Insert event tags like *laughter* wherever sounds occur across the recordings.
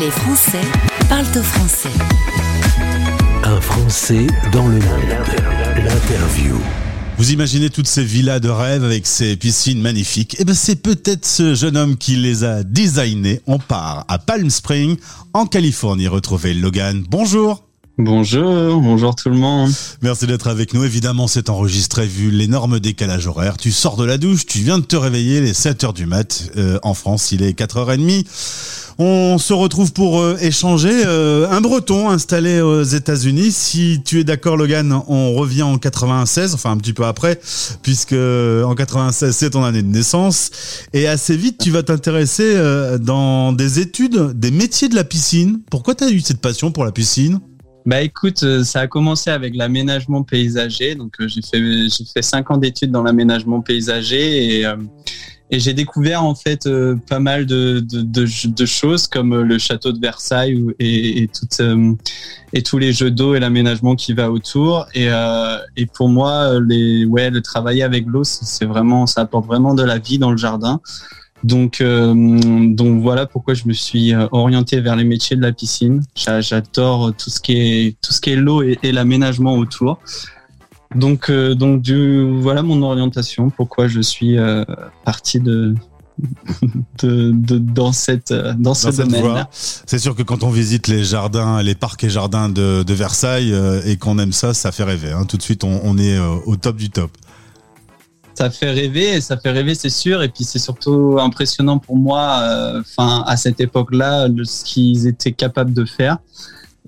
Les Français parlent au français. Un Français dans le monde. L'interview. Vous imaginez toutes ces villas de rêve avec ces piscines magnifiques? Eh ben c'est peut-être ce jeune homme qui les a designées. On part à Palm Springs, en Californie, retrouver Logan. Bonjour Bonjour, bonjour tout le monde. Merci d'être avec nous. Évidemment, c'est enregistré vu l'énorme décalage horaire. Tu sors de la douche, tu viens de te réveiller les 7 heures du mat. Euh, en France, il est 4h30. On se retrouve pour euh, échanger. Euh, un breton installé aux États-Unis. Si tu es d'accord, Logan, on revient en 96, enfin un petit peu après, puisque en 96, c'est ton année de naissance. Et assez vite, tu vas t'intéresser dans des études, des métiers de la piscine. Pourquoi tu as eu cette passion pour la piscine? Bah écoute, euh, ça a commencé avec l'aménagement paysager. Donc euh, j'ai fait j'ai fait cinq ans d'études dans l'aménagement paysager et euh, et j'ai découvert en fait pas mal de, de, de, choses comme le château de Versailles et, et, tout, et tous les jeux d'eau et l'aménagement qui va autour. Et, et pour moi, les, ouais, le travailler avec l'eau, c'est vraiment, ça apporte vraiment de la vie dans le jardin. Donc, euh, donc voilà pourquoi je me suis euh, orienté vers les métiers de la piscine. J'adore tout ce qui est tout ce qui est l'eau et, l'aménagement autour. Donc, euh, donc du, voilà mon orientation. Pourquoi je suis parti *laughs* de, de, dans cette dans ce domaine. C'est sûr que quand on visite les jardins, les parcs et jardins de, de Versailles et qu'on aime ça, ça fait rêver. Hein. Tout de suite, on, on est au top du top ça fait rêver, ça fait rêver, c'est sûr. Et puis c'est surtout impressionnant pour moi, euh, enfin à cette époque-là, ce qu'ils étaient capables de faire.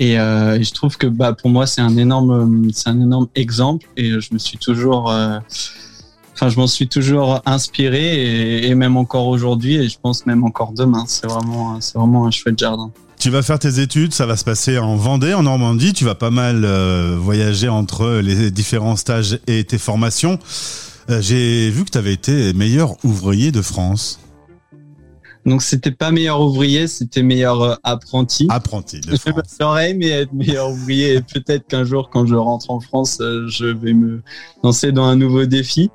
Et, euh, je trouve que bah pour moi c'est un énorme, c'est un énorme exemple. Et je me suis toujours, euh, enfin je m'en suis toujours inspiré et, même encore aujourd'hui et je pense même encore demain. C'est vraiment, c'est vraiment un chouette jardin. Tu vas faire tes études, ça va se passer en Vendée, en Normandie. Tu vas pas mal voyager entre les différents stages et tes formations. Euh, j'ai vu que tu avais été meilleur ouvrier de France. Donc c'était pas meilleur ouvrier, c'était meilleur euh, apprenti. Apprenti de France. J'aurais aimé être meilleur ouvrier et peut-être qu'un jour quand je rentre en France, euh, je vais me lancer dans un nouveau défi.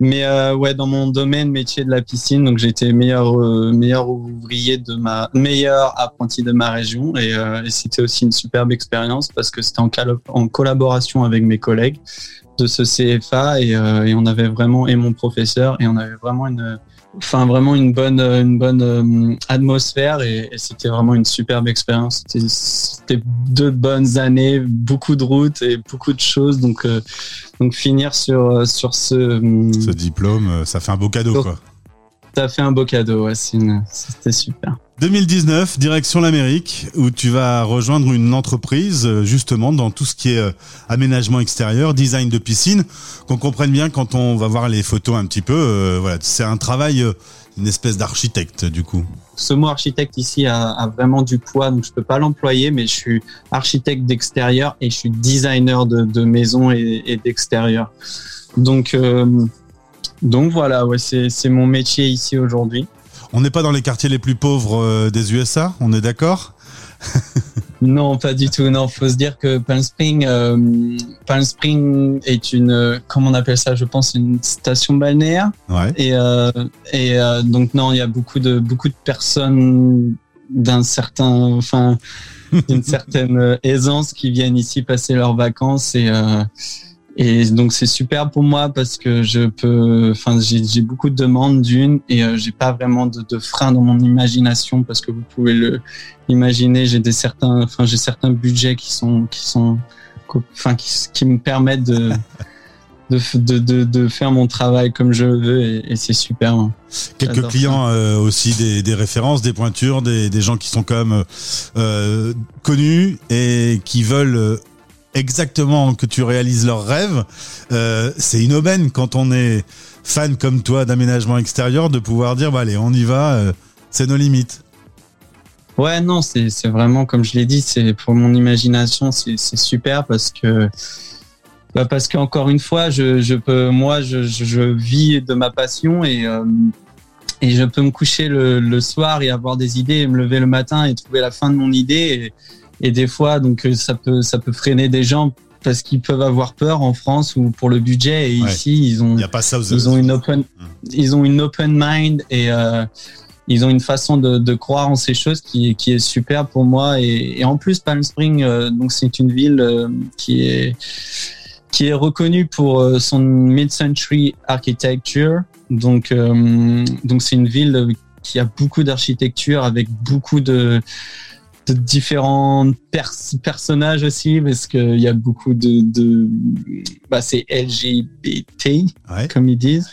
Mais ouais, dans mon domaine métier de la piscine, donc été meilleur meilleur ouvrier de ma meilleur apprenti de ma région et, et c'était aussi une superbe expérience parce que c'était en, en collaboration avec mes collègues de ce CFA euh, et, on avait vraiment et mon professeur et on avait vraiment une enfin vraiment une bonne une bonne euh, atmosphère et, c'était vraiment une superbe expérience. C'était deux bonnes années beaucoup de routes et beaucoup de choses. Donc euh, donc finir sur sur ce ce diplôme ça fait un beau cadeau quoi. ça fait un beau cadeau ouais c'était super 2019, direction l'Amérique, où tu vas rejoindre une entreprise euh, justement dans tout ce qui est euh, aménagement extérieur, design de piscine. Qu'on comprenne bien quand on va voir les photos un petit peu, euh, voilà, c'est un travail, une espèce d'architecte du coup. Ce mot architecte ici a, vraiment du poids, donc je peux pas l'employer, mais je suis architecte d'extérieur et je suis designer de, maison et, d'extérieur. Donc, voilà, c'est mon métier ici aujourd'hui. On n'est pas dans les quartiers les plus pauvres euh, des USA, on est d'accord? Non, pas du tout. Non, faut se dire que Palm Spring, euh, Palm Spring est une, euh, comment on appelle ça? Je pense une station balnéaire. Ouais. Et, et donc non, il y a beaucoup de beaucoup de personnes d'un certain, enfin, *laughs* d'une certaine aisance qui viennent ici passer leurs vacances et et donc c'est super pour moi parce que je peux, enfin j'ai beaucoup de demandes d'une et euh, j'ai pas vraiment de, de frein dans mon imagination parce que vous pouvez le imaginer. J'ai des certains, enfin j'ai certains budgets qui sont qui sont, enfin qui, qui me permettent de *laughs* de, de, de, faire mon travail comme je veux et, et c'est super. Hein. Quelques clients euh, aussi, des, des, références, des pointures, des, des gens qui sont quand même euh, connus et qui veulent euh, exactement que tu réalises leurs rêves. Euh, c'est une aubaine quand on est fan comme toi d'aménagement extérieur de pouvoir dire bah allez on y va, euh, c'est nos limites. Ouais non c'est vraiment comme je l'ai dit c'est pour mon imagination c'est super parce que bah parce qu'encore une fois je, je peux moi je, je, vis de ma passion et euh, et je peux me coucher le, le, soir et avoir des idées et me lever le matin et trouver la fin de mon idée et, et des fois donc euh, ça peut ça peut freiner des gens parce qu'ils peuvent avoir peur en France ou pour le budget et ici ils ont a pas ça ils ont une open mmh. ils ont une open mind et euh, ils ont une façon de, de, croire en ces choses qui, qui est super pour moi. Et, et en plus, Palm Springs, euh, donc c'est une ville euh, qui est qui est reconnue pour son mid-century architecture. Donc donc c'est une ville qui a beaucoup d'architecture avec beaucoup de de différents personnages aussi parce qu'il y a beaucoup de, de bah c'est LGBT comme ils disent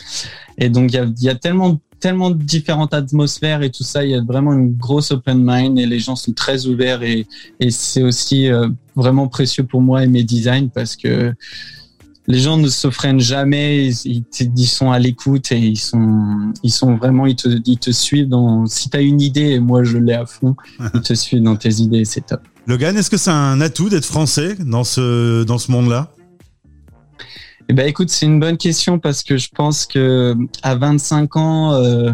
et donc il y a, y a tellement tellement différentes atmosphères et tout ça. Il y a vraiment une grosse open mind et les gens sont très ouverts et, et c'est aussi euh, vraiment précieux pour moi et mes designs parce que les gens ne se freinent jamais, ils, ils sont à l'écoute et ils sont, ils sont vraiment, ils te, ils te suivent dans, si tu as une idée, et moi je l'ai à fond, *laughs* ils te suivent dans tes idées, c'est top. Logan, est-ce que c'est un atout d'être français dans ce, dans ce monde-là? Eh ben, écoute, c'est une bonne question parce que je pense que à 25 ans, euh,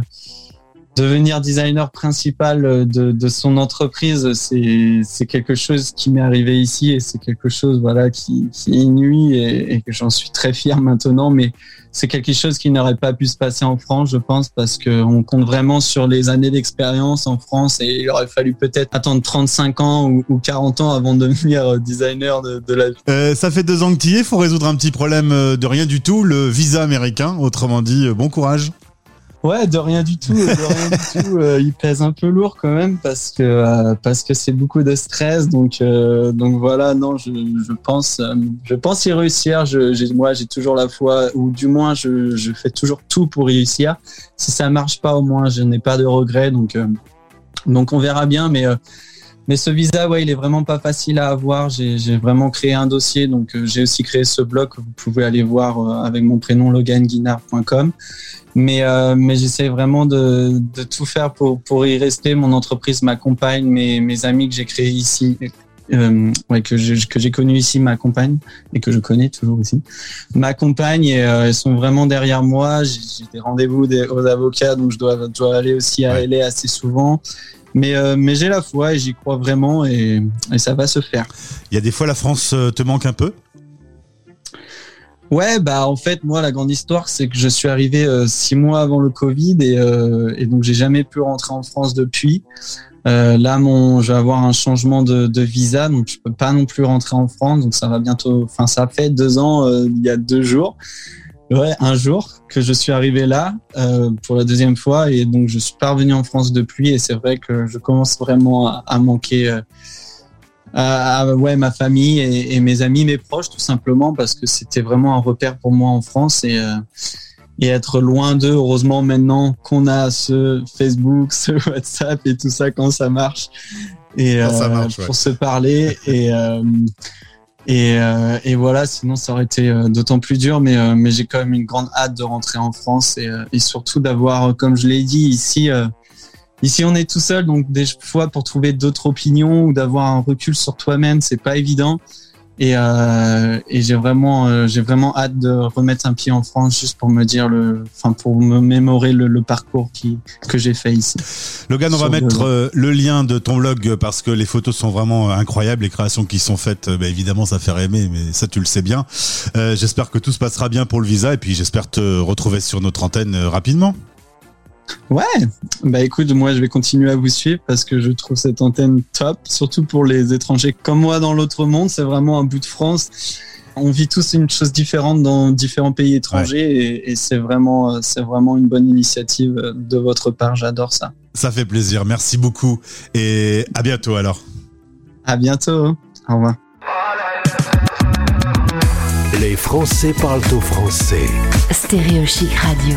devenir designer principal de, son entreprise, c'est, quelque chose qui m'est arrivé ici et c'est quelque chose voilà qui, qui et, que j'en suis très fier maintenant. Mais c'est quelque chose qui n'aurait pas pu se passer en France, je pense, parce qu'on compte vraiment sur les années d'expérience en France et il aurait fallu peut-être attendre 35 ans ou, ou 40 ans avant de devenir designer de, la euh, ça fait deux ans que tu y es, faut résoudre un petit problème de rien du tout, le visa américain, autrement dit, bon courage. Ouais, de rien du tout, de rien du *laughs* tout. Euh, il pèse un peu lourd quand même parce que euh, parce que c'est beaucoup de stress. Donc euh, donc voilà, non, je, je pense euh, je pense y réussir. Je, moi, j'ai toujours la foi, ou du moins, je, je fais toujours tout pour réussir. Si ça marche pas, au moins, je n'ai pas de regrets. Donc euh, donc on verra bien, mais mais ce visa, ouais, il est vraiment pas facile à avoir. J'ai, j'ai vraiment créé un dossier, donc j'ai aussi créé ce blog que vous pouvez aller voir avec mon prénom loganguinard.com mais euh, mais j'essaie vraiment de, de tout faire pour pour y rester. Mon entreprise m'accompagne, mes mes amis que j'ai créés ici, euh, ouais que je, que j'ai connu ici m'accompagnent et que je connais toujours aussi m'accompagnent et euh, elles sont vraiment derrière moi. J'ai, j'ai des rendez-vous aux avocats, donc je dois je dois aller aussi à LA assez souvent. Mais, euh, mais j'ai la foi et j'y crois vraiment et, et ça va se faire. Il y a des fois la France te manque un peu? Ouais, bah en fait moi la grande histoire c'est que je suis arrivé euh, six mois avant le Covid et, euh, et donc j'ai jamais pu rentrer en France depuis. Euh, là mon, je vais avoir un changement de, de, visa donc je peux pas non plus rentrer en France donc ça va bientôt. Enfin ça fait deux ans euh, il y a deux jours. Ouais, un jour que je suis arrivé là euh, pour la deuxième fois et donc je suis pas revenu en France depuis et c'est vrai que je commence vraiment à, à manquer à, à, ouais ma famille et, et, mes amis, mes proches tout simplement parce que c'était vraiment un repère pour moi en France et euh, et être loin d'eux. Heureusement maintenant qu'on a ce Facebook, ce *laughs* WhatsApp et tout ça quand ça marche et Quand ça marche, pour ouais. se parler et euh, et, euh, et voilà, sinon ça aurait été euh, d'autant plus dur, mais, euh, mais j'ai quand même une grande hâte de rentrer en France et, euh, et surtout d'avoir, comme je l'ai dit, ici, euh, ici on est tout seul, donc des fois pour trouver d'autres opinions ou d'avoir un recul sur toi-même, c'est pas évident. Et, euh, et j'ai vraiment, euh, j'ai vraiment hâte de remettre un pied en France juste pour me dire le, enfin pour me mémorer le, le parcours qui que j'ai fait ici. Logan, on va le- mettre euh, le lien de ton blog parce que les photos sont vraiment incroyables, les créations qui sont faites, bah, évidemment ça fait rêver, mais ça tu le sais bien. Euh, j'espère que tout se passera bien pour le visa et puis j'espère te retrouver sur notre antenne rapidement. Ouais, bah écoute, moi je vais continuer à vous suivre parce que je trouve cette antenne top, surtout pour les étrangers comme moi dans l'autre monde. C'est vraiment un bout de France. On vit tous une chose différente dans différents pays étrangers et, et c'est vraiment, euh, c'est vraiment une bonne initiative euh, de votre part. J'adore ça. Ça fait plaisir, merci beaucoup et à bientôt alors. À bientôt. Au revoir. Les Français parlent au français. Stéréo Chic Radio.